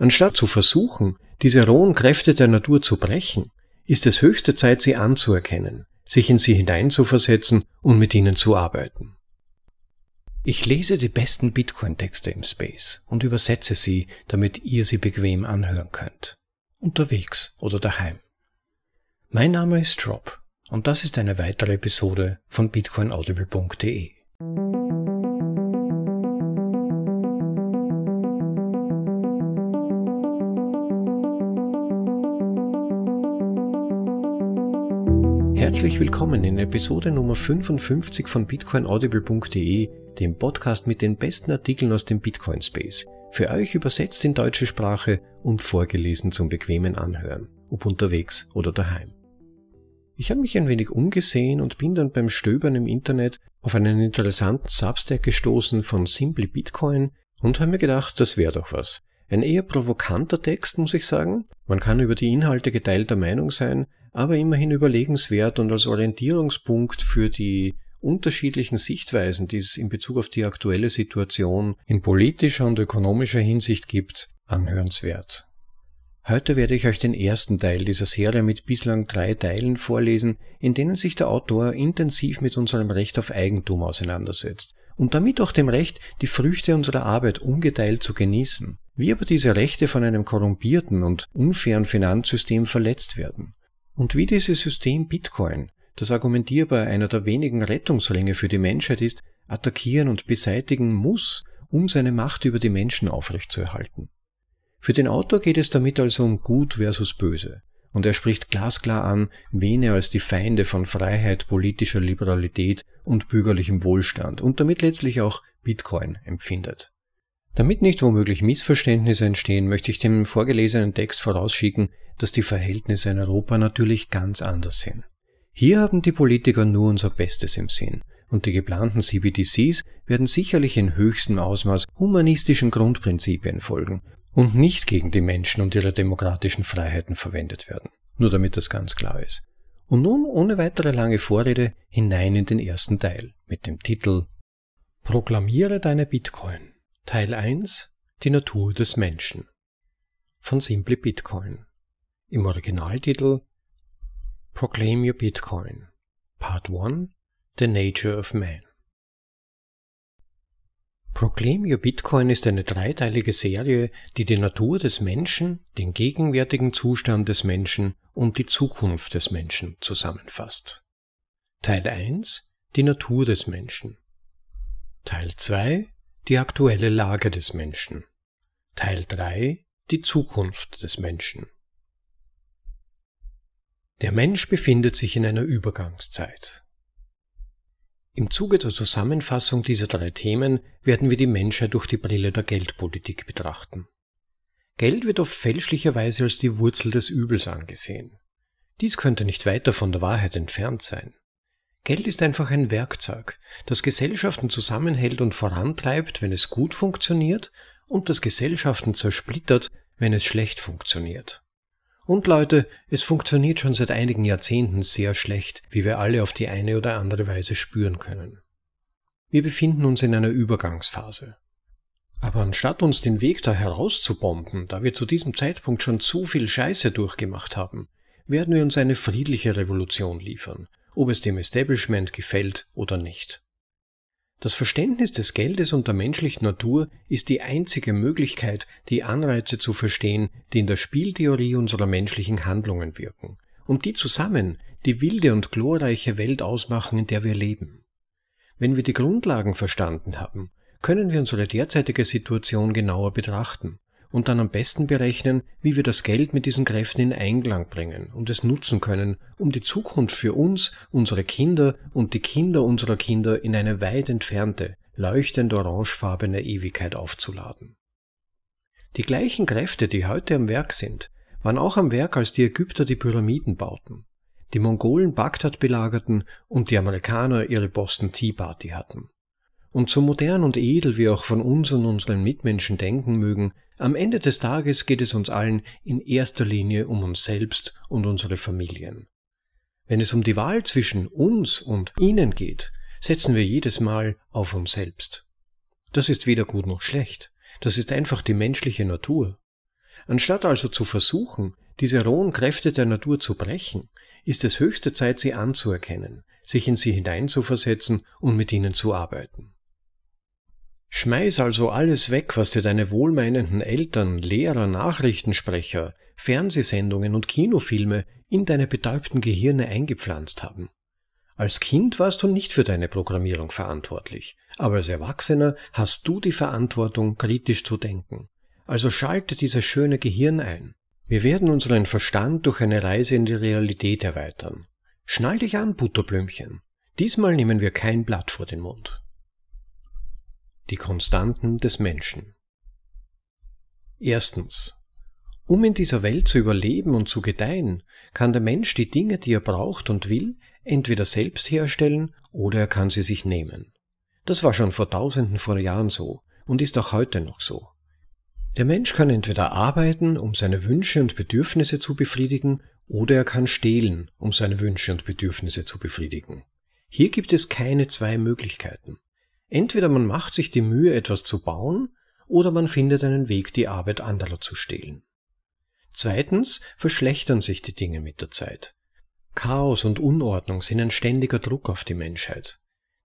Anstatt zu versuchen, diese rohen Kräfte der Natur zu brechen, ist es höchste Zeit, sie anzuerkennen, sich in sie hineinzuversetzen und mit ihnen zu arbeiten. Ich lese die besten Bitcoin-Texte im Space und übersetze sie, damit ihr sie bequem anhören könnt. Unterwegs oder daheim. Mein Name ist Rob und das ist eine weitere Episode von bitcoinaudible.de. Herzlich willkommen in Episode Nummer 55 von bitcoinaudible.de, dem Podcast mit den besten Artikeln aus dem Bitcoin Space. Für euch übersetzt in deutsche Sprache und vorgelesen zum bequemen Anhören, ob unterwegs oder daheim. Ich habe mich ein wenig umgesehen und bin dann beim Stöbern im Internet auf einen interessanten Substack gestoßen von Simply Bitcoin und habe mir gedacht, das wäre doch was. Ein eher provokanter Text, muss ich sagen. Man kann über die Inhalte geteilter Meinung sein, aber immerhin überlegenswert und als Orientierungspunkt für die unterschiedlichen Sichtweisen, die es in Bezug auf die aktuelle Situation in politischer und ökonomischer Hinsicht gibt, anhörenswert. Heute werde ich euch den ersten Teil dieser Serie mit bislang drei Teilen vorlesen, in denen sich der Autor intensiv mit unserem Recht auf Eigentum auseinandersetzt und damit auch dem Recht, die Früchte unserer Arbeit ungeteilt zu genießen wie aber diese Rechte von einem korrumpierten und unfairen Finanzsystem verletzt werden. Und wie dieses System Bitcoin, das argumentierbar einer der wenigen Rettungsringe für die Menschheit ist, attackieren und beseitigen muss, um seine Macht über die Menschen aufrechtzuerhalten. Für den Autor geht es damit also um Gut versus Böse, und er spricht glasklar an, wen er als die Feinde von Freiheit, politischer Liberalität und bürgerlichem Wohlstand und damit letztlich auch Bitcoin empfindet. Damit nicht womöglich Missverständnisse entstehen, möchte ich dem vorgelesenen Text vorausschicken, dass die Verhältnisse in Europa natürlich ganz anders sind. Hier haben die Politiker nur unser Bestes im Sinn, und die geplanten CBDCs werden sicherlich in höchstem Ausmaß humanistischen Grundprinzipien folgen und nicht gegen die Menschen und ihre demokratischen Freiheiten verwendet werden. Nur damit das ganz klar ist. Und nun ohne weitere lange Vorrede hinein in den ersten Teil mit dem Titel Proklamiere deine Bitcoin. Teil 1 Die Natur des Menschen von Simply Bitcoin. Im Originaltitel Proclaim Your Bitcoin Part 1 The Nature of Man. Proclaim Your Bitcoin ist eine dreiteilige Serie, die die Natur des Menschen, den gegenwärtigen Zustand des Menschen und die Zukunft des Menschen zusammenfasst. Teil 1 Die Natur des Menschen. Teil 2 die aktuelle Lage des Menschen. Teil 3 Die Zukunft des Menschen. Der Mensch befindet sich in einer Übergangszeit. Im Zuge der Zusammenfassung dieser drei Themen werden wir die Menschheit durch die Brille der Geldpolitik betrachten. Geld wird oft fälschlicherweise als die Wurzel des Übels angesehen. Dies könnte nicht weiter von der Wahrheit entfernt sein. Geld ist einfach ein Werkzeug, das Gesellschaften zusammenhält und vorantreibt, wenn es gut funktioniert, und das Gesellschaften zersplittert, wenn es schlecht funktioniert. Und Leute, es funktioniert schon seit einigen Jahrzehnten sehr schlecht, wie wir alle auf die eine oder andere Weise spüren können. Wir befinden uns in einer Übergangsphase. Aber anstatt uns den Weg da herauszubomben, da wir zu diesem Zeitpunkt schon zu viel Scheiße durchgemacht haben, werden wir uns eine friedliche Revolution liefern, ob es dem Establishment gefällt oder nicht. Das Verständnis des Geldes und der menschlichen Natur ist die einzige Möglichkeit, die Anreize zu verstehen, die in der Spieltheorie unserer menschlichen Handlungen wirken und die zusammen die wilde und glorreiche Welt ausmachen, in der wir leben. Wenn wir die Grundlagen verstanden haben, können wir unsere derzeitige Situation genauer betrachten und dann am besten berechnen, wie wir das Geld mit diesen Kräften in Einklang bringen und es nutzen können, um die Zukunft für uns, unsere Kinder und die Kinder unserer Kinder in eine weit entfernte, leuchtend orangefarbene Ewigkeit aufzuladen. Die gleichen Kräfte, die heute am Werk sind, waren auch am Werk, als die Ägypter die Pyramiden bauten, die Mongolen Bagdad belagerten und die Amerikaner ihre Boston Tea Party hatten. Und so modern und edel wir auch von uns und unseren Mitmenschen denken mögen, am Ende des Tages geht es uns allen in erster Linie um uns selbst und unsere Familien. Wenn es um die Wahl zwischen uns und ihnen geht, setzen wir jedes Mal auf uns selbst. Das ist weder gut noch schlecht, das ist einfach die menschliche Natur. Anstatt also zu versuchen, diese rohen Kräfte der Natur zu brechen, ist es höchste Zeit, sie anzuerkennen, sich in sie hineinzuversetzen und mit ihnen zu arbeiten. Schmeiß also alles weg, was dir deine wohlmeinenden Eltern, Lehrer, Nachrichtensprecher, Fernsehsendungen und Kinofilme in deine betäubten Gehirne eingepflanzt haben. Als Kind warst du nicht für deine Programmierung verantwortlich, aber als Erwachsener hast du die Verantwortung, kritisch zu denken. Also schalte dieses schöne Gehirn ein. Wir werden unseren Verstand durch eine Reise in die Realität erweitern. Schnall dich an, Butterblümchen. Diesmal nehmen wir kein Blatt vor den Mund die Konstanten des Menschen. Erstens. Um in dieser Welt zu überleben und zu gedeihen, kann der Mensch die Dinge, die er braucht und will, entweder selbst herstellen oder er kann sie sich nehmen. Das war schon vor tausenden von Jahren so und ist auch heute noch so. Der Mensch kann entweder arbeiten, um seine Wünsche und Bedürfnisse zu befriedigen, oder er kann stehlen, um seine Wünsche und Bedürfnisse zu befriedigen. Hier gibt es keine zwei Möglichkeiten. Entweder man macht sich die Mühe, etwas zu bauen, oder man findet einen Weg, die Arbeit anderer zu stehlen. Zweitens verschlechtern sich die Dinge mit der Zeit. Chaos und Unordnung sind ein ständiger Druck auf die Menschheit.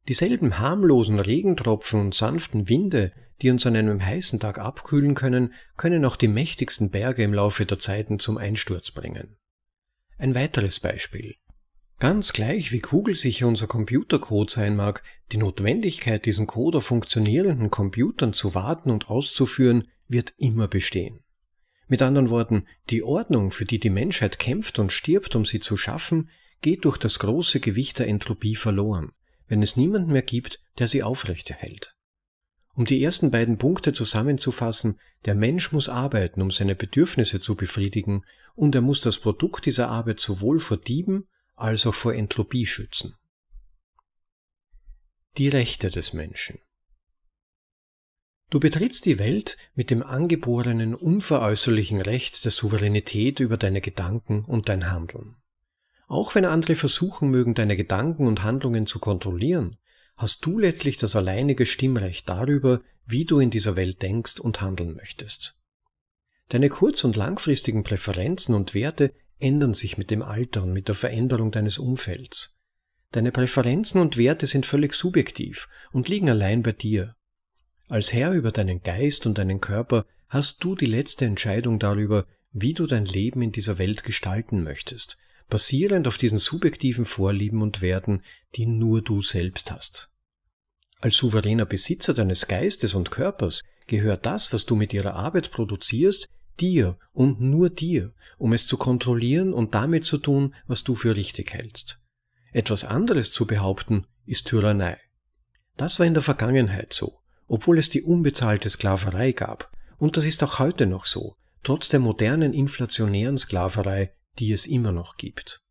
Dieselben harmlosen Regentropfen und sanften Winde, die uns an einem heißen Tag abkühlen können, können auch die mächtigsten Berge im Laufe der Zeiten zum Einsturz bringen. Ein weiteres Beispiel. Ganz gleich wie kugelsicher unser Computercode sein mag, die Notwendigkeit, diesen Code auf funktionierenden Computern zu warten und auszuführen, wird immer bestehen. Mit anderen Worten, die Ordnung, für die die Menschheit kämpft und stirbt, um sie zu schaffen, geht durch das große Gewicht der Entropie verloren, wenn es niemanden mehr gibt, der sie aufrechterhält. Um die ersten beiden Punkte zusammenzufassen, der Mensch muss arbeiten, um seine Bedürfnisse zu befriedigen, und er muss das Produkt dieser Arbeit sowohl vor Dieben als auch vor Entropie schützen. Die Rechte des Menschen Du betrittst die Welt mit dem angeborenen, unveräußerlichen Recht der Souveränität über deine Gedanken und dein Handeln. Auch wenn andere versuchen mögen, deine Gedanken und Handlungen zu kontrollieren, hast du letztlich das alleinige Stimmrecht darüber, wie du in dieser Welt denkst und handeln möchtest. Deine kurz- und langfristigen Präferenzen und Werte ändern sich mit dem Alter und mit der Veränderung deines Umfelds. Deine Präferenzen und Werte sind völlig subjektiv und liegen allein bei dir. Als Herr über deinen Geist und deinen Körper hast du die letzte Entscheidung darüber, wie du dein Leben in dieser Welt gestalten möchtest, basierend auf diesen subjektiven Vorlieben und Werten, die nur du selbst hast. Als souveräner Besitzer deines Geistes und Körpers gehört das, was du mit ihrer Arbeit produzierst, dir und nur dir, um es zu kontrollieren und damit zu tun, was du für richtig hältst. Etwas anderes zu behaupten, ist Tyrannei. Das war in der Vergangenheit so, obwohl es die unbezahlte Sklaverei gab, und das ist auch heute noch so, trotz der modernen inflationären Sklaverei, die es immer noch gibt.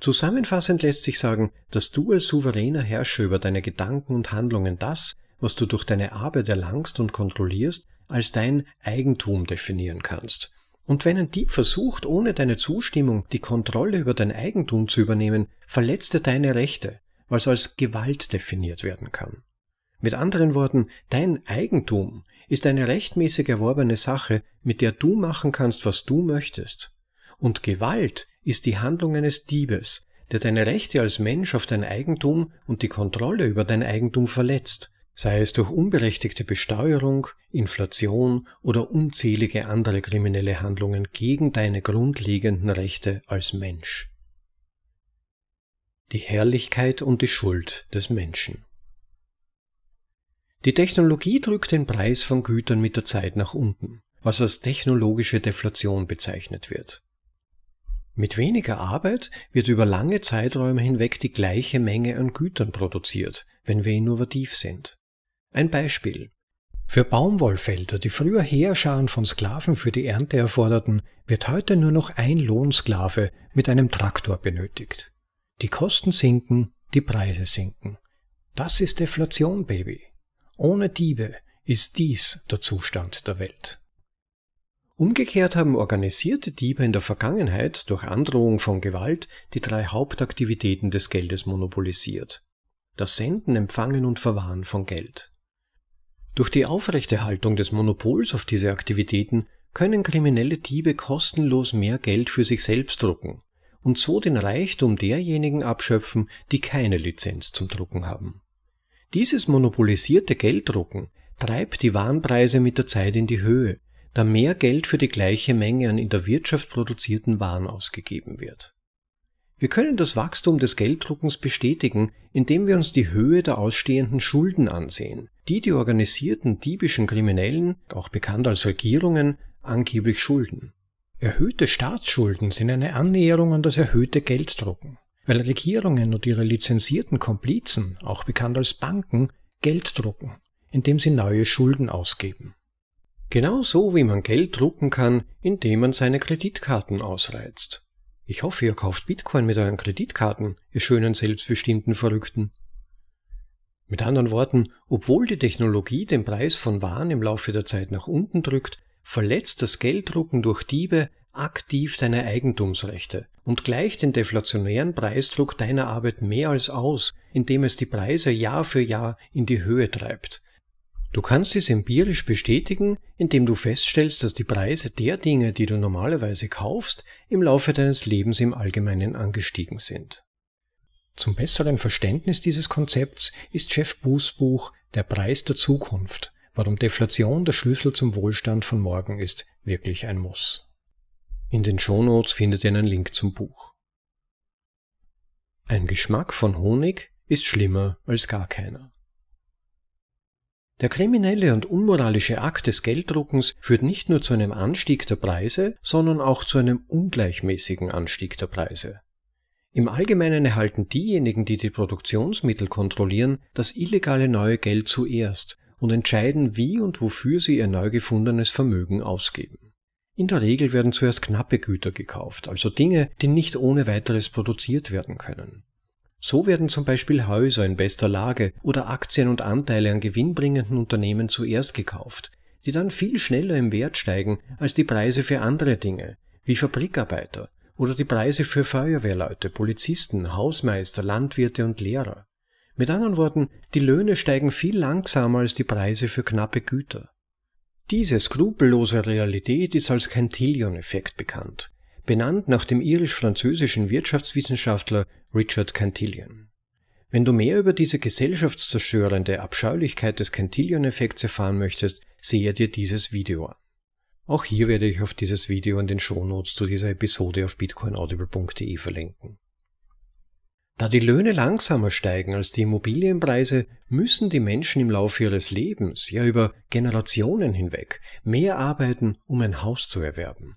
Zusammenfassend lässt sich sagen, dass du als souveräner Herrscher über deine Gedanken und Handlungen das, was du durch deine Arbeit erlangst und kontrollierst, als dein Eigentum definieren kannst. Und wenn ein Dieb versucht, ohne deine Zustimmung die Kontrolle über dein Eigentum zu übernehmen, verletzt er deine Rechte, es als Gewalt definiert werden kann. Mit anderen Worten, dein Eigentum ist eine rechtmäßig erworbene Sache, mit der du machen kannst, was du möchtest. Und Gewalt ist die Handlung eines Diebes, der deine Rechte als Mensch auf dein Eigentum und die Kontrolle über dein Eigentum verletzt, sei es durch unberechtigte Besteuerung, Inflation oder unzählige andere kriminelle Handlungen gegen deine grundlegenden Rechte als Mensch. Die Herrlichkeit und die Schuld des Menschen. Die Technologie drückt den Preis von Gütern mit der Zeit nach unten, was als technologische Deflation bezeichnet wird. Mit weniger Arbeit wird über lange Zeiträume hinweg die gleiche Menge an Gütern produziert, wenn wir innovativ sind. Ein Beispiel. Für Baumwollfelder, die früher Heerscharen von Sklaven für die Ernte erforderten, wird heute nur noch ein Lohnsklave mit einem Traktor benötigt. Die Kosten sinken, die Preise sinken. Das ist Deflation, Baby. Ohne Diebe ist dies der Zustand der Welt. Umgekehrt haben organisierte Diebe in der Vergangenheit durch Androhung von Gewalt die drei Hauptaktivitäten des Geldes monopolisiert. Das Senden, Empfangen und Verwahren von Geld. Durch die Aufrechterhaltung des Monopols auf diese Aktivitäten können kriminelle Diebe kostenlos mehr Geld für sich selbst drucken und so den Reichtum derjenigen abschöpfen, die keine Lizenz zum Drucken haben. Dieses monopolisierte Gelddrucken treibt die Warenpreise mit der Zeit in die Höhe, da mehr Geld für die gleiche Menge an in der Wirtschaft produzierten Waren ausgegeben wird. Wir können das Wachstum des Gelddruckens bestätigen, indem wir uns die Höhe der ausstehenden Schulden ansehen, die die organisierten diebischen Kriminellen, auch bekannt als Regierungen, angeblich schulden. Erhöhte Staatsschulden sind eine Annäherung an das erhöhte Gelddrucken, weil Regierungen und ihre lizenzierten Komplizen, auch bekannt als Banken, Geld drucken, indem sie neue Schulden ausgeben. Genauso wie man Geld drucken kann, indem man seine Kreditkarten ausreizt. Ich hoffe, ihr kauft Bitcoin mit euren Kreditkarten, ihr schönen selbstbestimmten Verrückten. Mit anderen Worten, obwohl die Technologie den Preis von Waren im Laufe der Zeit nach unten drückt, verletzt das Gelddrucken durch Diebe aktiv deine Eigentumsrechte und gleicht den deflationären Preisdruck deiner Arbeit mehr als aus, indem es die Preise Jahr für Jahr in die Höhe treibt. Du kannst dies empirisch bestätigen, indem du feststellst, dass die Preise der Dinge, die du normalerweise kaufst, im Laufe deines Lebens im Allgemeinen angestiegen sind. Zum besseren Verständnis dieses Konzepts ist Jeff Boos Buch Der Preis der Zukunft Warum Deflation der Schlüssel zum Wohlstand von morgen ist, wirklich ein Muss. In den Shownotes findet ihr einen Link zum Buch. Ein Geschmack von Honig ist schlimmer als gar keiner. Der kriminelle und unmoralische Akt des Gelddruckens führt nicht nur zu einem Anstieg der Preise, sondern auch zu einem ungleichmäßigen Anstieg der Preise. Im Allgemeinen erhalten diejenigen, die die Produktionsmittel kontrollieren, das illegale neue Geld zuerst und entscheiden, wie und wofür sie ihr neu gefundenes Vermögen ausgeben. In der Regel werden zuerst knappe Güter gekauft, also Dinge, die nicht ohne weiteres produziert werden können. So werden zum Beispiel Häuser in bester Lage oder Aktien und Anteile an gewinnbringenden Unternehmen zuerst gekauft, die dann viel schneller im Wert steigen als die Preise für andere Dinge, wie Fabrikarbeiter oder die Preise für Feuerwehrleute, Polizisten, Hausmeister, Landwirte und Lehrer. Mit anderen Worten, die Löhne steigen viel langsamer als die Preise für knappe Güter. Diese skrupellose Realität ist als Cantillon-Effekt bekannt, benannt nach dem irisch-französischen Wirtschaftswissenschaftler Richard Cantillon. Wenn du mehr über diese gesellschaftszerstörende Abscheulichkeit des Cantillon-Effekts erfahren möchtest, sehe dir dieses Video an. Auch hier werde ich auf dieses Video in den Shownotes zu dieser Episode auf bitcoinaudible.de verlinken. Da die Löhne langsamer steigen als die Immobilienpreise, müssen die Menschen im Laufe ihres Lebens, ja über Generationen hinweg, mehr arbeiten, um ein Haus zu erwerben.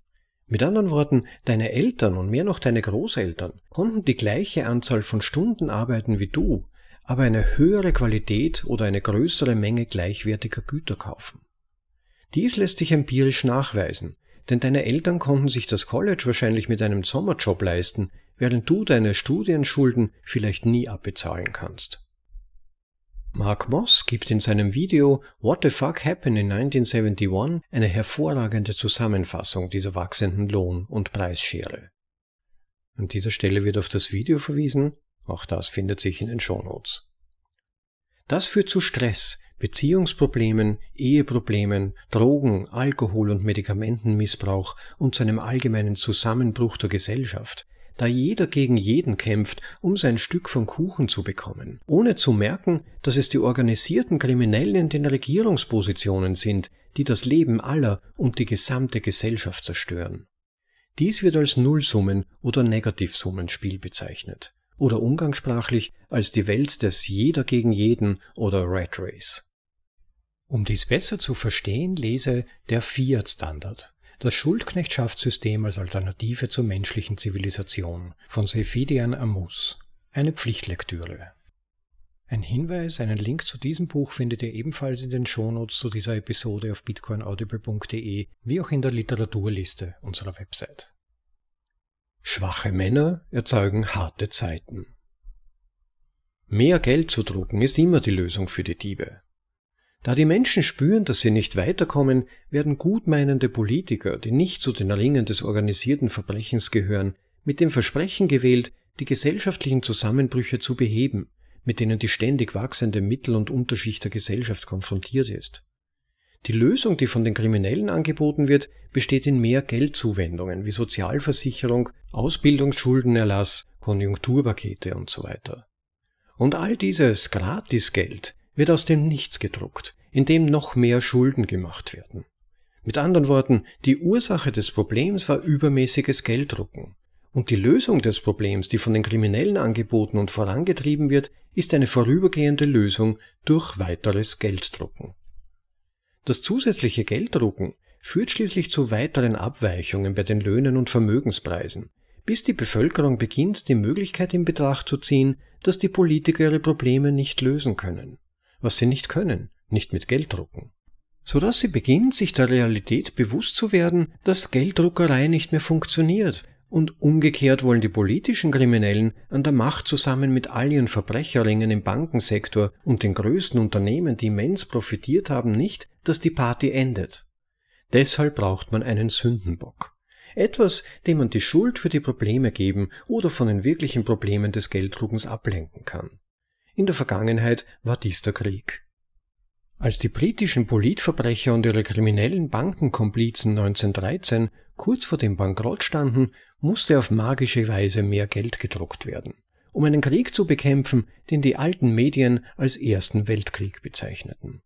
Mit anderen Worten, deine Eltern und mehr noch deine Großeltern konnten die gleiche Anzahl von Stunden arbeiten wie du, aber eine höhere Qualität oder eine größere Menge gleichwertiger Güter kaufen. Dies lässt sich empirisch nachweisen, denn deine Eltern konnten sich das College wahrscheinlich mit einem Sommerjob leisten, während du deine Studienschulden vielleicht nie abbezahlen kannst. Mark Moss gibt in seinem Video What the Fuck Happened in 1971 eine hervorragende Zusammenfassung dieser wachsenden Lohn- und Preisschere. An dieser Stelle wird auf das Video verwiesen, auch das findet sich in den Shownotes. Das führt zu Stress, Beziehungsproblemen, Eheproblemen, Drogen, Alkohol- und Medikamentenmissbrauch und zu einem allgemeinen Zusammenbruch der Gesellschaft, da jeder gegen jeden kämpft, um sein Stück vom Kuchen zu bekommen, ohne zu merken, dass es die organisierten Kriminellen in den Regierungspositionen sind, die das Leben aller und die gesamte Gesellschaft zerstören. Dies wird als Nullsummen- oder Negativsummenspiel bezeichnet oder umgangssprachlich als die Welt des Jeder gegen jeden oder Red Race. Um dies besser zu verstehen, lese der Fiat-Standard das Schuldknechtschaftssystem als Alternative zur menschlichen Zivilisation von Seyfidian Amus. Eine Pflichtlektüre. Ein Hinweis, einen Link zu diesem Buch findet ihr ebenfalls in den Shownotes zu dieser Episode auf bitcoinaudible.de, wie auch in der Literaturliste unserer Website. Schwache Männer erzeugen harte Zeiten. Mehr Geld zu drucken ist immer die Lösung für die Diebe. Da die Menschen spüren, dass sie nicht weiterkommen, werden gutmeinende Politiker, die nicht zu den Ringen des organisierten Verbrechens gehören, mit dem Versprechen gewählt, die gesellschaftlichen Zusammenbrüche zu beheben, mit denen die ständig wachsende Mittel- und Unterschicht der Gesellschaft konfrontiert ist. Die Lösung, die von den Kriminellen angeboten wird, besteht in mehr Geldzuwendungen wie Sozialversicherung, Ausbildungsschuldenerlass, Konjunkturpakete und so. Und all dieses Gratisgeld wird aus dem Nichts gedruckt, indem noch mehr Schulden gemacht werden. Mit anderen Worten, die Ursache des Problems war übermäßiges Gelddrucken. Und die Lösung des Problems, die von den Kriminellen angeboten und vorangetrieben wird, ist eine vorübergehende Lösung durch weiteres Gelddrucken. Das zusätzliche Gelddrucken führt schließlich zu weiteren Abweichungen bei den Löhnen und Vermögenspreisen, bis die Bevölkerung beginnt, die Möglichkeit in Betracht zu ziehen, dass die Politiker ihre Probleme nicht lösen können. Was sie nicht können, nicht mit Gelddrucken. Sodass sie beginnt, sich der Realität bewusst zu werden, dass Gelddruckerei nicht mehr funktioniert und umgekehrt wollen die politischen Kriminellen an der Macht zusammen mit all ihren Verbrecherringen im Bankensektor und den größten Unternehmen, die immens profitiert haben, nicht, dass die Party endet. Deshalb braucht man einen Sündenbock. Etwas, dem man die Schuld für die Probleme geben oder von den wirklichen Problemen des Gelddruckens ablenken kann. In der Vergangenheit war dies der Krieg. Als die britischen Politverbrecher und ihre kriminellen Bankenkomplizen 1913 kurz vor dem Bankrott standen, musste auf magische Weise mehr Geld gedruckt werden, um einen Krieg zu bekämpfen, den die alten Medien als Ersten Weltkrieg bezeichneten.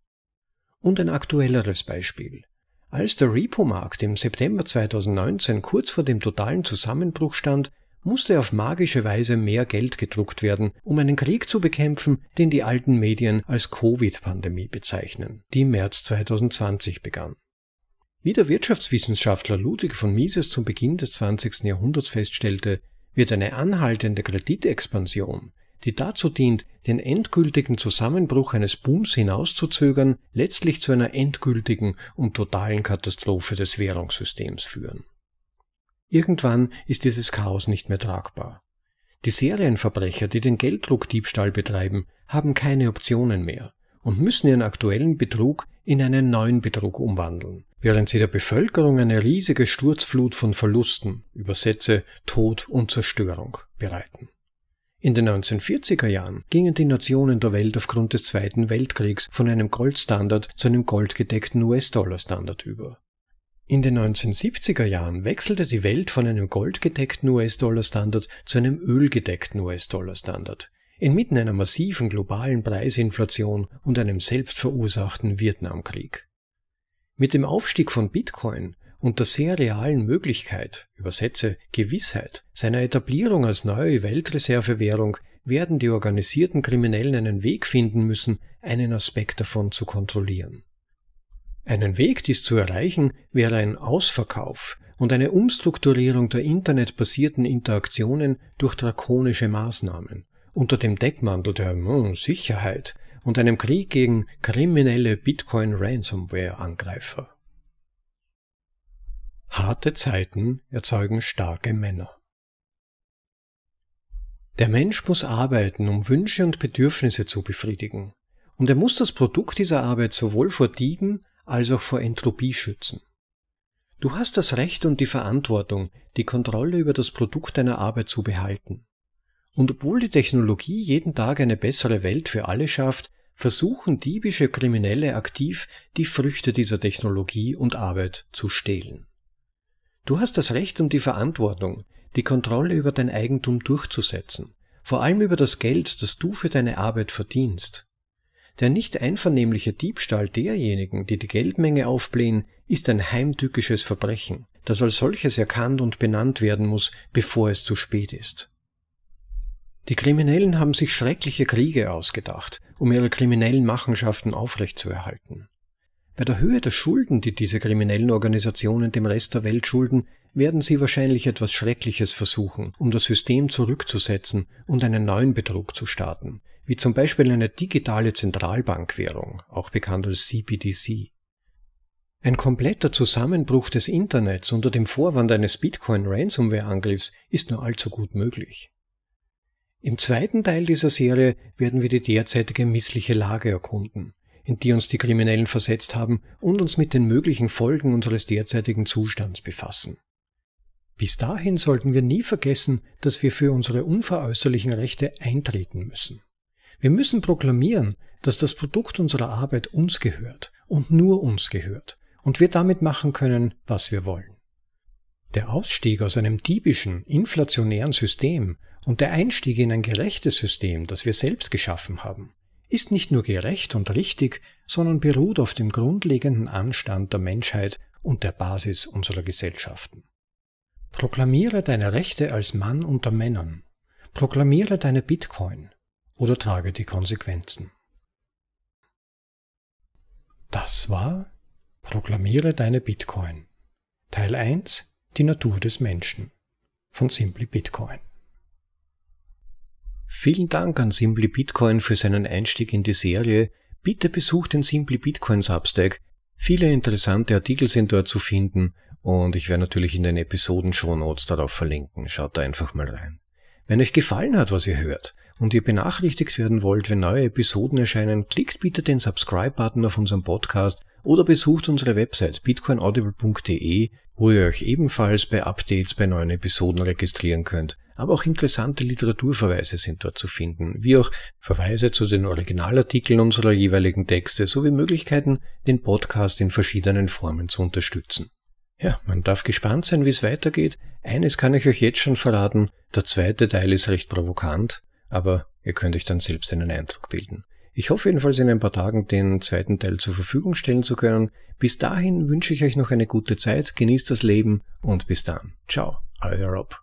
Und ein aktuelleres Beispiel. Als der Repo-Markt im September 2019 kurz vor dem totalen Zusammenbruch stand, musste auf magische Weise mehr Geld gedruckt werden, um einen Krieg zu bekämpfen, den die alten Medien als Covid-Pandemie bezeichnen, die im März 2020 begann. Wie der Wirtschaftswissenschaftler Ludwig von Mises zum Beginn des 20. Jahrhunderts feststellte, wird eine anhaltende Kreditexpansion, die dazu dient, den endgültigen Zusammenbruch eines Booms hinauszuzögern, letztlich zu einer endgültigen und totalen Katastrophe des Währungssystems führen. Irgendwann ist dieses Chaos nicht mehr tragbar. Die Serienverbrecher, die den Gelddruckdiebstahl betreiben, haben keine Optionen mehr und müssen ihren aktuellen Betrug in einen neuen Betrug umwandeln, während sie der Bevölkerung eine riesige Sturzflut von Verlusten, Übersetze Tod und Zerstörung bereiten. In den 1940er Jahren gingen die Nationen der Welt aufgrund des Zweiten Weltkriegs von einem Goldstandard zu einem goldgedeckten US-Dollar-Standard über. In den 1970er Jahren wechselte die Welt von einem goldgedeckten US-Dollar-Standard zu einem ölgedeckten US-Dollar-Standard, inmitten einer massiven globalen Preisinflation und einem selbstverursachten Vietnamkrieg. Mit dem Aufstieg von Bitcoin und der sehr realen Möglichkeit, übersetze Gewissheit, seiner Etablierung als neue Weltreservewährung werden die organisierten Kriminellen einen Weg finden müssen, einen Aspekt davon zu kontrollieren. Einen Weg, dies zu erreichen, wäre ein Ausverkauf und eine Umstrukturierung der internetbasierten Interaktionen durch drakonische Maßnahmen unter dem Deckmantel der hm, Sicherheit und einem Krieg gegen kriminelle Bitcoin-Ransomware-Angreifer. Harte Zeiten erzeugen starke Männer. Der Mensch muss arbeiten, um Wünsche und Bedürfnisse zu befriedigen, und er muss das Produkt dieser Arbeit sowohl vor Dieben als auch vor Entropie schützen. Du hast das Recht und die Verantwortung, die Kontrolle über das Produkt deiner Arbeit zu behalten. Und obwohl die Technologie jeden Tag eine bessere Welt für alle schafft, versuchen diebische Kriminelle aktiv, die Früchte dieser Technologie und Arbeit zu stehlen. Du hast das Recht und die Verantwortung, die Kontrolle über dein Eigentum durchzusetzen, vor allem über das Geld, das du für deine Arbeit verdienst. Der nicht einvernehmliche Diebstahl derjenigen, die die Geldmenge aufblähen, ist ein heimtückisches Verbrechen, das als solches erkannt und benannt werden muss, bevor es zu spät ist. Die Kriminellen haben sich schreckliche Kriege ausgedacht, um ihre kriminellen Machenschaften aufrechtzuerhalten. Bei der Höhe der Schulden, die diese kriminellen Organisationen dem Rest der Welt schulden, werden sie wahrscheinlich etwas Schreckliches versuchen, um das System zurückzusetzen und einen neuen Betrug zu starten, wie zum Beispiel eine digitale Zentralbankwährung, auch bekannt als CBDC. Ein kompletter Zusammenbruch des Internets unter dem Vorwand eines Bitcoin-Ransomware-Angriffs ist nur allzu gut möglich. Im zweiten Teil dieser Serie werden wir die derzeitige missliche Lage erkunden, in die uns die Kriminellen versetzt haben und uns mit den möglichen Folgen unseres derzeitigen Zustands befassen. Bis dahin sollten wir nie vergessen, dass wir für unsere unveräußerlichen Rechte eintreten müssen. Wir müssen proklamieren, dass das Produkt unserer Arbeit uns gehört und nur uns gehört und wir damit machen können, was wir wollen. Der Ausstieg aus einem diebischen, inflationären System und der Einstieg in ein gerechtes System, das wir selbst geschaffen haben, ist nicht nur gerecht und richtig, sondern beruht auf dem grundlegenden Anstand der Menschheit und der Basis unserer Gesellschaften. Proklamiere deine Rechte als Mann unter Männern. Proklamiere deine Bitcoin oder trage die Konsequenzen. Das war Proklamiere deine Bitcoin. Teil 1 Die Natur des Menschen von Simply Bitcoin. Vielen Dank an Simply Bitcoin für seinen Einstieg in die Serie. Bitte besucht den Simply Bitcoin Substack. Viele interessante Artikel sind dort zu finden und ich werde natürlich in den Episoden Show Notes darauf verlinken. Schaut da einfach mal rein. Wenn euch gefallen hat, was ihr hört und ihr benachrichtigt werden wollt, wenn neue Episoden erscheinen, klickt bitte den Subscribe-Button auf unserem Podcast oder besucht unsere Website bitcoinaudible.de, wo ihr euch ebenfalls bei Updates bei neuen Episoden registrieren könnt. Aber auch interessante Literaturverweise sind dort zu finden, wie auch Verweise zu den Originalartikeln unserer jeweiligen Texte sowie Möglichkeiten, den Podcast in verschiedenen Formen zu unterstützen. Ja, man darf gespannt sein, wie es weitergeht. Eines kann ich euch jetzt schon verraten, der zweite Teil ist recht provokant, aber ihr könnt euch dann selbst einen Eindruck bilden. Ich hoffe jedenfalls in ein paar Tagen den zweiten Teil zur Verfügung stellen zu können. Bis dahin wünsche ich euch noch eine gute Zeit, genießt das Leben und bis dann. Ciao, euer Rob.